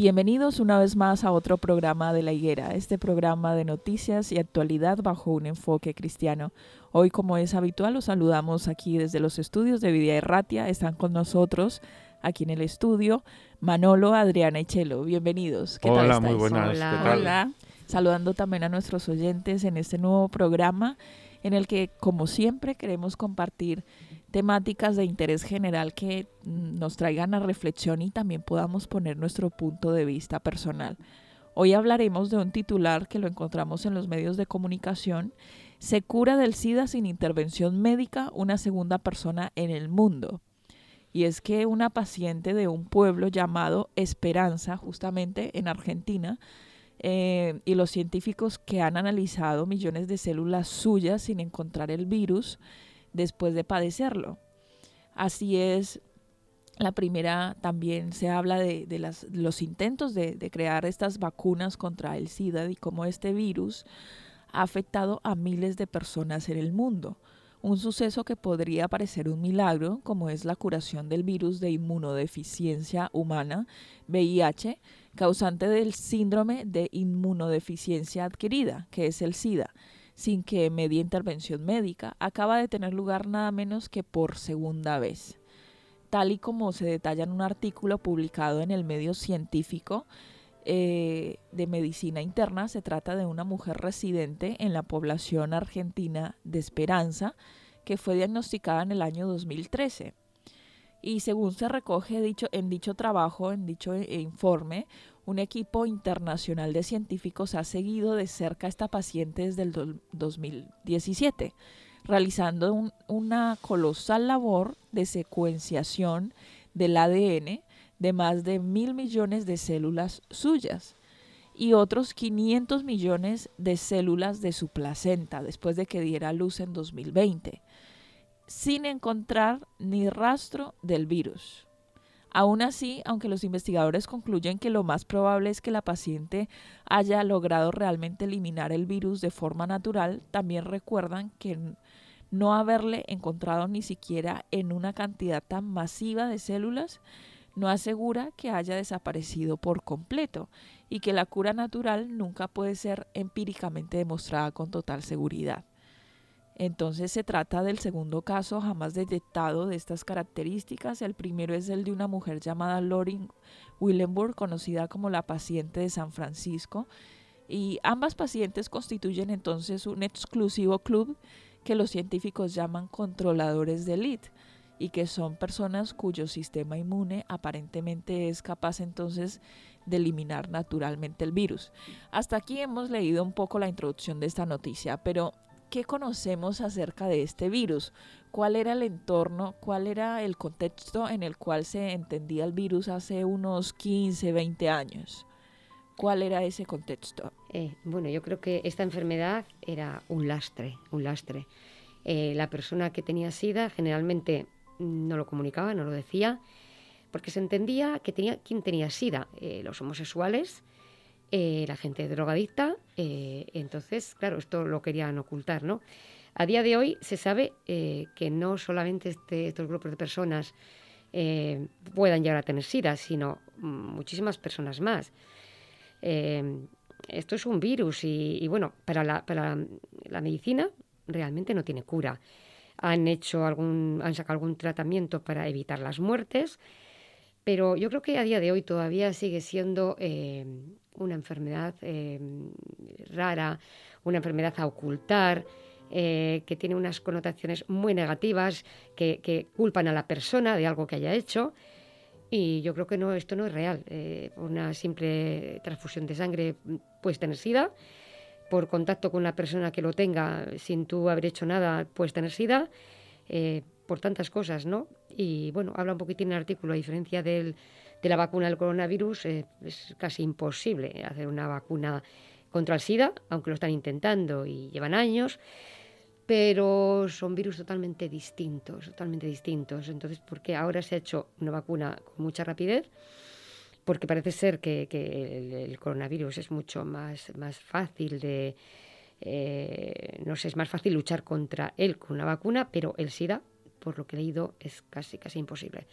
Bienvenidos una vez más a otro programa de La Higuera, este programa de noticias y actualidad bajo un enfoque cristiano. Hoy, como es habitual, los saludamos aquí desde los estudios de Vida Erratia. Están con nosotros aquí en el estudio Manolo, Adriana y Chelo. Bienvenidos. ¿Qué Hola, muy buenas. Hola. Hola. Saludando también a nuestros oyentes en este nuevo programa en el que, como siempre, queremos compartir temáticas de interés general que mm, nos traigan a reflexión y también podamos poner nuestro punto de vista personal. Hoy hablaremos de un titular que lo encontramos en los medios de comunicación. Se cura del SIDA sin intervención médica una segunda persona en el mundo. Y es que una paciente de un pueblo llamado Esperanza, justamente en Argentina, eh, y los científicos que han analizado millones de células suyas sin encontrar el virus, después de padecerlo. Así es, la primera también se habla de, los intentos de, de, crear estas vacunas contra el SIDA y cómo este virus ha afectado a miles de personas en el mundo. Un suceso que podría parecer un milagro, como es la curación del virus de inmunodeficiencia humana, VIH, causante del síndrome de inmunodeficiencia adquirida, que es el SIDA, sin que medie intervención médica, acaba de tener lugar nada menos que por segunda vez. Tal y como se detalla en un artículo publicado en el medio científico eh, de medicina interna, se trata de una mujer residente en la población argentina de Esperanza, que fue diagnosticada en el año 2013. Y según se recoge dicho, en dicho trabajo, en dicho eh, informe, un equipo internacional de científicos ha seguido de cerca a esta paciente desde el 2017, realizando una colosal labor de secuenciación del ADN de más de mil millones de células suyas y otros 500 millones de células de su placenta después de que diera luz en 2020, sin encontrar ni rastro del virus. Aún así, aunque los investigadores concluyen que lo más probable es que la paciente haya logrado realmente eliminar el virus de forma natural, también recuerdan que no haberle encontrado ni siquiera en una cantidad tan masiva de células no asegura que haya desaparecido por completo y que la cura natural nunca puede ser empíricamente demostrada con total seguridad. Entonces se trata del segundo caso jamás detectado de estas características. El primero es el de una mujer llamada Lorin Willenburg, conocida como la paciente de San Francisco. Y ambas pacientes constituyen entonces un exclusivo club que los científicos llaman controladores de elite y que son personas cuyo sistema inmune aparentemente es capaz entonces de eliminar naturalmente el virus. Hasta aquí hemos leído un poco la introducción de esta noticia, pero ¿qué conocemos acerca de este virus? ¿Cuál era el entorno, cuál era el contexto en el cual se entendía el virus hace unos 15, 20 años? ¿Cuál era ese contexto? Eh, bueno, yo creo que esta enfermedad era un lastre, un lastre. Eh, la persona que tenía SIDA generalmente no lo comunicaba, no lo decía, porque se entendía que tenía, quién tenía SIDA, eh, los homosexuales, eh, la gente drogadicta, eh, entonces, claro, esto lo querían ocultar, ¿no? A día de hoy se sabe que no solamente este, estos grupos de personas puedan llegar a tener SIDA, sino muchísimas personas más. esto es un virus y, bueno, para la, para la medicina realmente no tiene cura han hecho algún, han sacado algún tratamiento para evitar las muertes, pero yo creo que a día de hoy todavía sigue siendo eh, una enfermedad eh, rara, una enfermedad a ocultar, eh, que tiene unas connotaciones muy negativas, que, culpan a la persona de algo que haya hecho. Y yo creo que no, esto no es real. una simple transfusión de sangre puede tener sida por contacto con una persona que lo tenga sin tú haber hecho nada, puedes tener SIDA, eh, por tantas cosas, ¿no? Y bueno, habla un poquitín en el artículo, a diferencia del, de la vacuna del coronavirus, eh, es casi imposible hacer una vacuna contra el SIDA, aunque lo están intentando y llevan años, pero son virus totalmente distintos, totalmente distintos. Entonces, ¿por qué ahora se ha hecho una vacuna con mucha rapidez? porque parece ser que, el, coronavirus es mucho más, más fácil de, eh, no sé, es más fácil luchar contra él con una vacuna, pero el SIDA, por lo que he leído, es casi, casi imposible.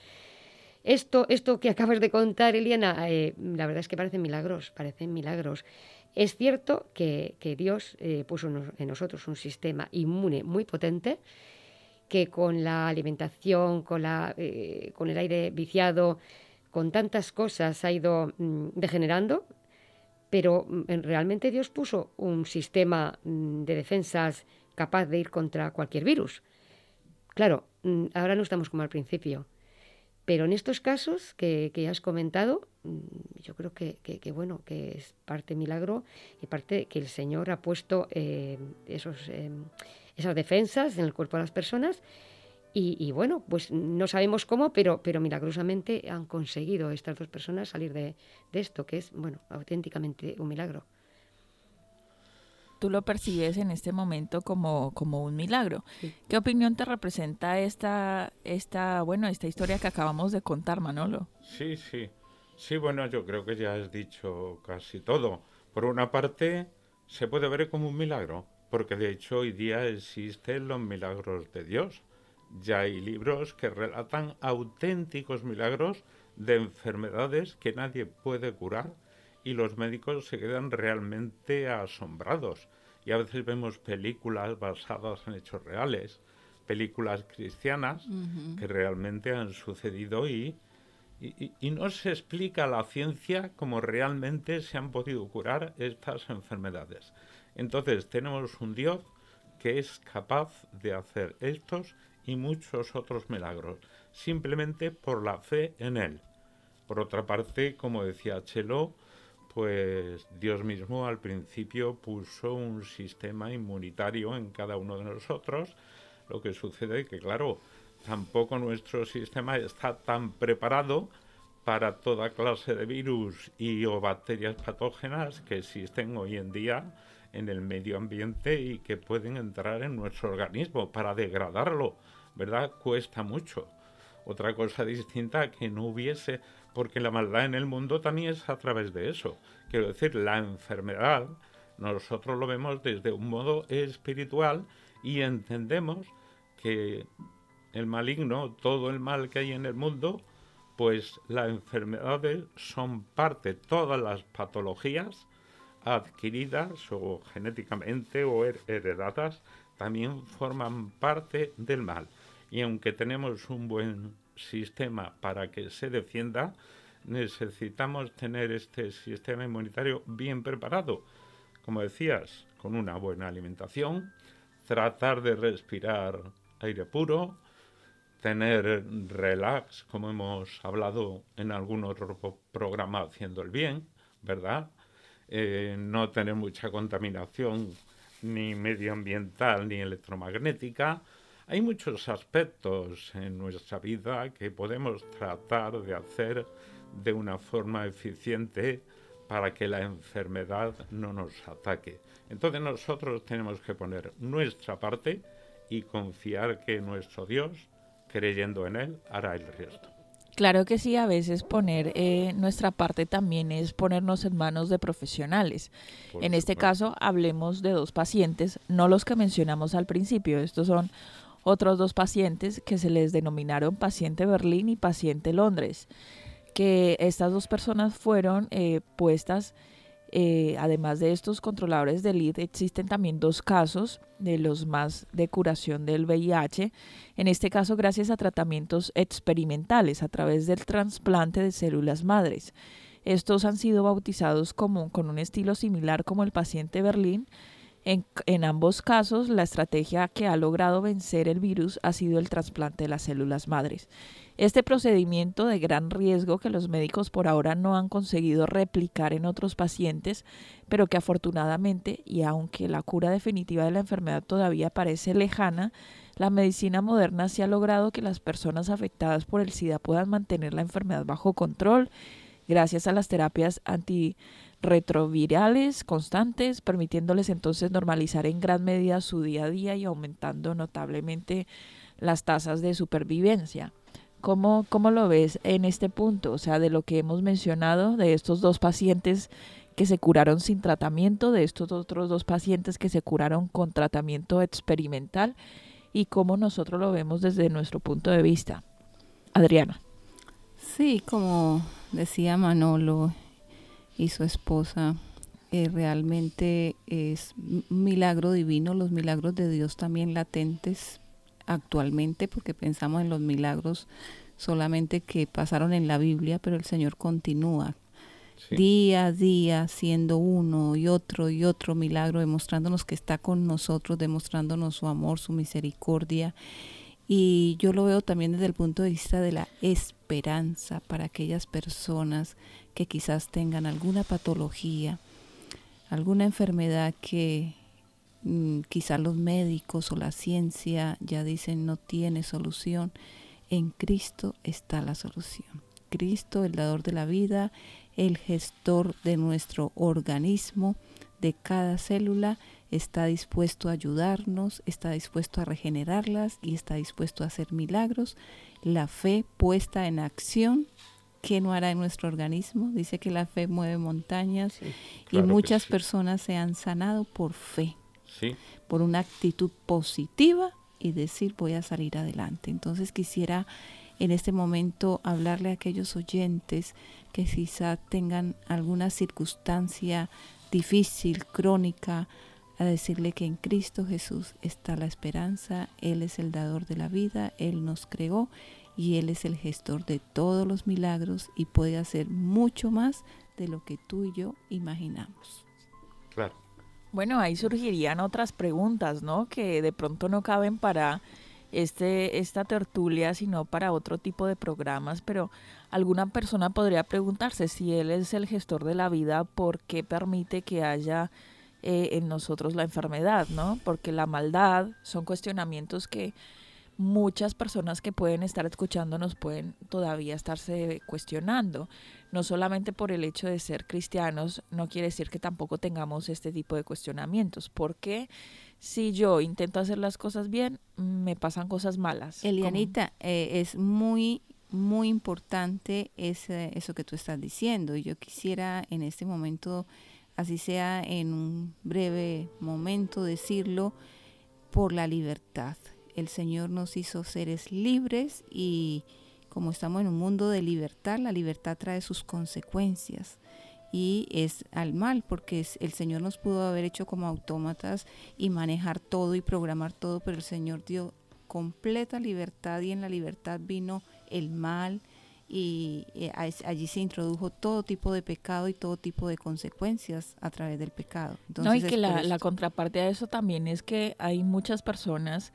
Esto, esto que acabas de contar, Eliana, eh, la verdad es que parecen milagros, parecen milagros. Es cierto que, Dios eh, puso en nosotros un sistema inmune muy potente, que con la alimentación, con, la, con el aire viciado, con tantas cosas ha ido mm, degenerando, pero mm, realmente Dios puso un sistema mm, de defensas capaz de ir contra cualquier virus. Claro, ahora no estamos como al principio, pero en estos casos que, ya has comentado, yo creo que, bueno, que es parte milagro y parte que el Señor ha puesto eh, esos, eh, esas defensas en el cuerpo de las personas y, bueno, pues no sabemos cómo, pero, pero milagrosamente han conseguido estas dos personas salir de, esto, que es, bueno, auténticamente un milagro. Tú lo percibes en este momento como, como un milagro. ¿Qué opinión te representa esta, esta, bueno, esta historia que acabamos de contar, Manolo? Sí, sí. Sí, bueno, yo creo que ya has dicho casi todo. Por una parte, se puede ver como un milagro, porque de hecho hoy día existen los milagros de Dios ya hay libros que relatan auténticos milagros de enfermedades que nadie puede curar y los médicos se quedan realmente asombrados. Y a veces vemos películas basadas en hechos reales, películas cristianas que realmente han sucedido y, y, y, no se explica la ciencia cómo realmente se han podido curar estas enfermedades. Entonces tenemos un Dios que es capaz de hacer estos y muchos otros milagros, simplemente por la fe en Él. Por otra parte, como decía Chelo, pues Dios mismo al principio puso un sistema inmunitario en cada uno de nosotros. Lo que sucede es que, claro, tampoco nuestro sistema está tan preparado para toda clase de virus y o bacterias patógenas que existen hoy en día en el medio ambiente y que pueden entrar en nuestro organismo para degradarlo ¿verdad? Cuesta mucho. Otra cosa distinta que no hubiese, porque la maldad en el mundo también es a través de eso. Quiero decir, la enfermedad, nosotros lo vemos desde un modo espiritual y entendemos que el maligno, todo el mal que hay en el mundo, pues las enfermedades son parte, todas las patologías adquiridas o genéticamente o heredadas, también forman parte del mal y aunque tenemos un buen sistema para que se defienda, necesitamos tener este sistema inmunitario bien preparado. Como decías, con una buena alimentación, tratar de respirar aire puro, tener relax, como hemos hablado en algún otro programa haciendo el bien, ¿verdad? Eh, no tener mucha contaminación ni medioambiental ni electromagnética, hay muchos aspectos en nuestra vida que podemos tratar de hacer de una forma eficiente para que la enfermedad no nos ataque. Entonces nosotros tenemos que poner nuestra parte y confiar que nuestro Dios creyendo en Él, hará el resto. Claro que sí, a veces poner eh, nuestra parte también es ponernos en manos de profesionales. en este caso, hablemos de dos pacientes, no los que mencionamos al principio, estos son otros dos pacientes que se les denominaron paciente Berlín y paciente Londres, que estas dos personas fueron eh, puestas eh, además de estos controladores de lead, existen también dos casos de los más de curación del VIH, en este caso gracias a tratamientos experimentales a través del trasplante de células madres. Estos han sido bautizados como, con un estilo similar como el paciente Berlín. En, ambos casos, la estrategia que ha logrado vencer el virus ha sido el trasplante de las células madres. Este procedimiento de gran riesgo que los médicos por ahora no han conseguido replicar en otros pacientes, pero que afortunadamente, y aunque la cura definitiva de la enfermedad todavía parece lejana, la medicina moderna sí ha logrado que las personas afectadas por el SIDA puedan mantener la enfermedad bajo control gracias a las terapias antirretrovirales constantes, permitiéndoles entonces normalizar en gran medida su día a día y aumentando notablemente las tasas de supervivencia. ¿Cómo, ¿Cómo lo ves en este punto? O sea, de lo que hemos mencionado, de estos dos pacientes que se curaron sin tratamiento, de estos otros dos pacientes que se curaron con tratamiento experimental y cómo nosotros lo vemos desde nuestro punto de vista. Adriana. Sí, como decía Manolo y su esposa, eh, realmente es un milagro divino, los milagros de Dios también latentes actualmente porque pensamos en los milagros solamente que pasaron en la Biblia, pero el Señor continúa día a día siendo uno y otro y otro milagro, demostrándonos que está con nosotros, demostrándonos su amor, su misericordia. Y yo lo veo también desde el punto de vista de la esperanza para aquellas personas que quizás tengan alguna patología, alguna enfermedad que Mm, quizá los médicos o la ciencia ya dicen no tiene solución, en Cristo está la solución. Cristo, el dador de la vida, el gestor de nuestro organismo, de cada célula, está dispuesto a ayudarnos, está dispuesto a regenerarlas y está dispuesto a hacer milagros. La fe puesta en acción, ¿qué no hará en nuestro organismo? Dice que la fe mueve montañas y muchas personas se han sanado por fe por una actitud positiva y decir voy a salir adelante. Entonces quisiera en este momento hablarle a aquellos oyentes que quizá tengan alguna circunstancia difícil, crónica, a decirle que en Cristo Jesús está la esperanza, Él es el dador de la vida, Él nos creó y Él es el gestor de todos los milagros y puede hacer mucho más de lo que tú y yo imaginamos. Claro. Bueno, ahí surgirían otras preguntas, ¿no? Que de pronto no caben para este, esta tertulia, sino para otro tipo de programas, pero alguna persona podría preguntarse si él es el gestor de la vida, ¿por qué permite que haya eh, en nosotros la enfermedad, ¿no? Porque la maldad son cuestionamientos que muchas personas que pueden estar escuchándonos pueden todavía estarse cuestionando. No solamente por el hecho de ser cristianos, no quiere decir que tampoco tengamos este tipo de cuestionamientos. porque si yo intento hacer las cosas bien, me pasan cosas malas? Elianita, eh, es muy, muy importante ese, eso que tú estás diciendo. Y yo quisiera en este momento, así sea en un breve momento, decirlo por la libertad el Señor nos hizo seres libres y como estamos en un mundo de libertad, la libertad trae sus consecuencias y es al mal, porque el Señor nos pudo haber hecho como autómatas y manejar todo y programar todo, pero el Señor dio completa libertad y en la libertad vino el mal y allí se introdujo todo tipo de pecado y todo tipo de consecuencias a través del pecado. no, y que la, la contraparte a eso también es que hay muchas personas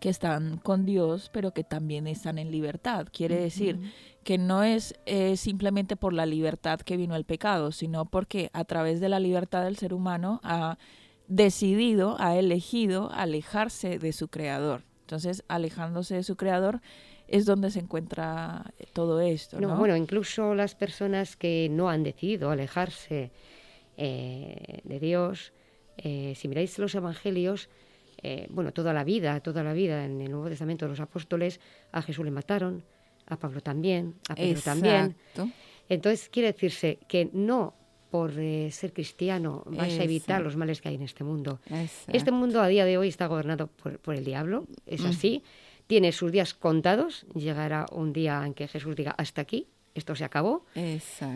que están con Dios, pero que también están en libertad. Quiere decir que no es eh, simplemente por la libertad que vino el pecado, sino porque a través de la libertad del ser humano ha decidido, ha elegido alejarse de su creador. Entonces, alejándose de su creador es donde se encuentra eh, todo esto. ¿no? bueno, incluso las personas que no han decidido alejarse eh, de Dios, si miráis los evangelios, eh, bueno, toda la vida, toda la vida en el Nuevo Testamento de los apóstoles, a Jesús le mataron, a Pablo también, a Pedro también. Entonces quiere decirse que no por eh, ser cristiano vas a evitar los males que hay en este mundo. Este mundo a día de hoy está gobernado por, el diablo, es mm. así. Tiene sus días contados, llegará un día en que Jesús diga hasta aquí, esto se acabó.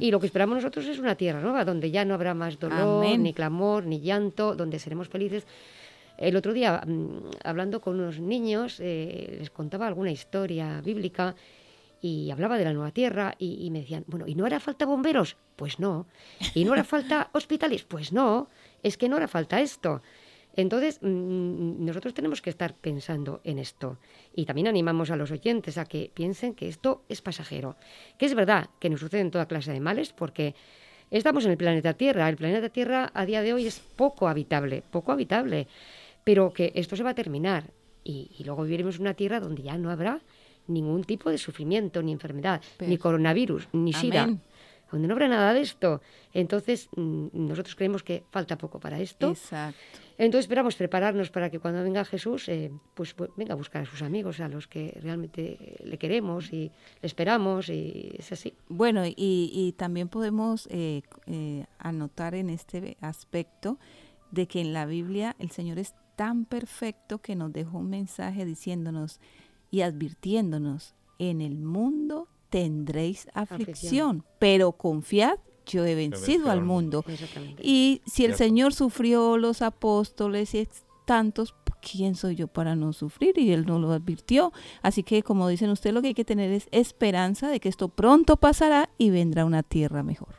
Y lo que esperamos nosotros es una tierra nueva, donde ya no habrá más dolor, ni clamor, ni llanto, donde seremos felices. El otro día, mm, hablando con unos niños, eh, les contaba alguna historia bíblica y hablaba de la nueva tierra y, me decían, bueno, ¿y no hará falta bomberos? Pues no. ¿Y no hará falta hospitales? Pues no. Es que no hará falta esto. Entonces, mm, nosotros tenemos que estar pensando en esto. Y también animamos a los oyentes a que piensen que esto es pasajero. Que es verdad que nos suceden toda clase de males porque estamos en el planeta Tierra. El planeta Tierra a día de hoy es poco habitable, poco habitable. Pero que esto se va a terminar. Y, y luego viviremos en una Tierra donde ya no habrá ningún tipo de sufrimiento, ni enfermedad, ni coronavirus, ni SIDA. Donde no habrá nada de esto. Entonces, mm, nosotros creemos que falta poco para esto. Exacto. Entonces esperamos prepararnos para que cuando venga Jesús, eh, pues, pues, venga a buscar a sus amigos, a los que realmente le queremos y le esperamos, y es así. Bueno, y, también podemos eh, eh, anotar en este aspecto de que en la Biblia el Señor es tan perfecto que nos dejó un mensaje diciéndonos, y advirtiéndonos, en el mundo tendréis aflicción, pero confiad, yo he vencido al mundo. Y si el Señor sufrió los apóstoles y tantos, ¿quién soy yo para no sufrir? Y Él no lo advirtió. Así que, como dicen ustedes, lo que hay que tener es esperanza de que esto pronto pasará y vendrá una tierra mejor.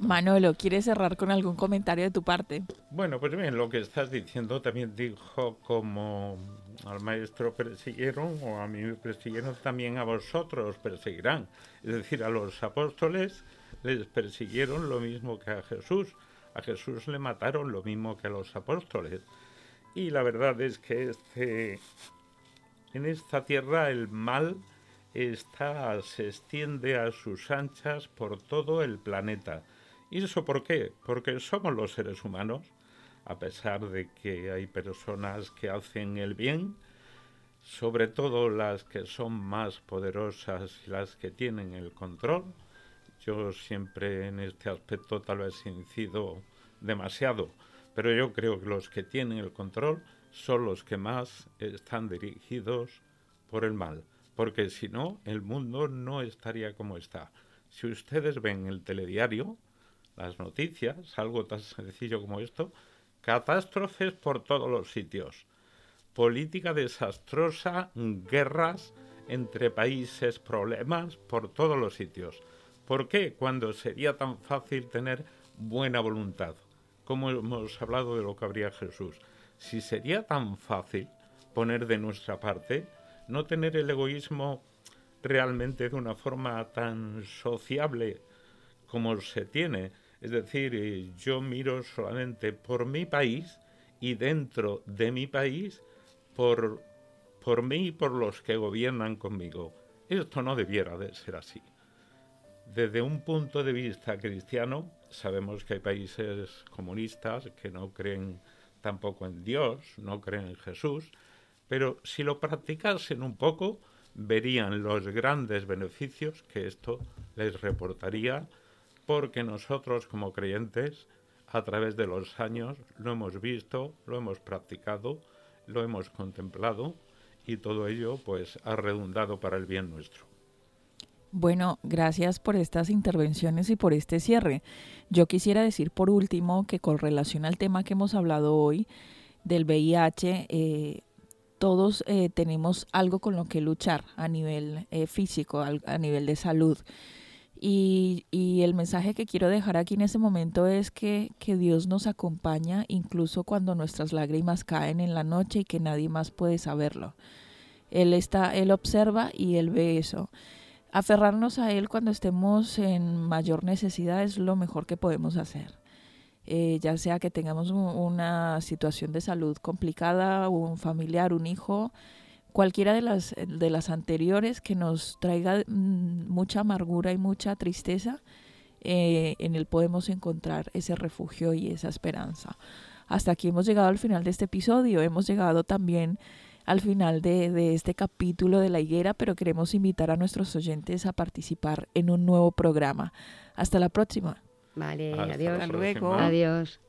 Manolo, ¿quieres cerrar con algún comentario de tu parte? Bueno, pues bien, lo que estás diciendo también dijo como al maestro persiguieron o a mí me persiguieron, también a vosotros perseguirán. Es decir, a los apóstoles les persiguieron lo mismo que a Jesús. A Jesús le mataron lo mismo que a los apóstoles. Y la verdad es que este, en esta tierra el mal está, se extiende a sus anchas por todo el planeta. ¿Y eso por qué? Porque somos los seres humanos, a pesar de que hay personas que hacen el bien, sobre todo las que son más poderosas y las que tienen el control. Yo siempre en este aspecto tal vez incido demasiado, pero yo creo que los que tienen el control son los que más están dirigidos por el mal porque si no, el mundo no estaría como está. Si ustedes ven el telediario, las noticias, algo tan sencillo como esto, catástrofes por todos los sitios, política desastrosa, guerras entre países, problemas por todos los sitios. ¿Por qué? Cuando sería tan fácil tener buena voluntad, como hemos hablado de lo que habría Jesús. Si sería tan fácil poner de nuestra parte, no tener el egoísmo realmente de una forma tan sociable como se tiene. Es decir, eh, yo miro solamente por mi país y dentro de mi país por, por mí y por los que gobiernan conmigo. Esto no debiera de ser así. Desde un punto de vista cristiano, sabemos que hay países comunistas que no creen tampoco en Dios, no creen en Jesús, pero si lo practicasen un poco, verían los grandes beneficios que esto les reportaría, porque nosotros como creyentes, a través de los años, lo hemos visto, lo hemos practicado, lo hemos contemplado y todo ello pues ha redundado para el bien nuestro. Bueno, gracias por estas intervenciones y por este cierre. Yo quisiera decir por último que con relación al tema que hemos hablado hoy del VIH, eh, todos eh, tenemos algo con lo que luchar a nivel eh, físico, a, nivel de salud. Y, el mensaje que quiero dejar aquí en este momento es que, que, Dios nos acompaña incluso cuando nuestras lágrimas caen en la noche y que nadie más puede saberlo. Él está, Él observa y Él ve eso. Aferrarnos a Él cuando estemos en mayor necesidad es lo mejor que podemos hacer. Eh, ya sea que tengamos una situación de salud complicada, un familiar, un hijo, cualquiera de las, de las anteriores que nos traiga mm, mucha amargura y mucha tristeza, eh, en él podemos encontrar ese refugio y esa esperanza. Hasta aquí hemos llegado al final de este episodio. Hemos llegado también al final de, de, este capítulo de la higuera, pero queremos invitar a nuestros oyentes a participar en un nuevo programa. Hasta la próxima. Vale, Hasta adiós. Hasta luego. Adiós.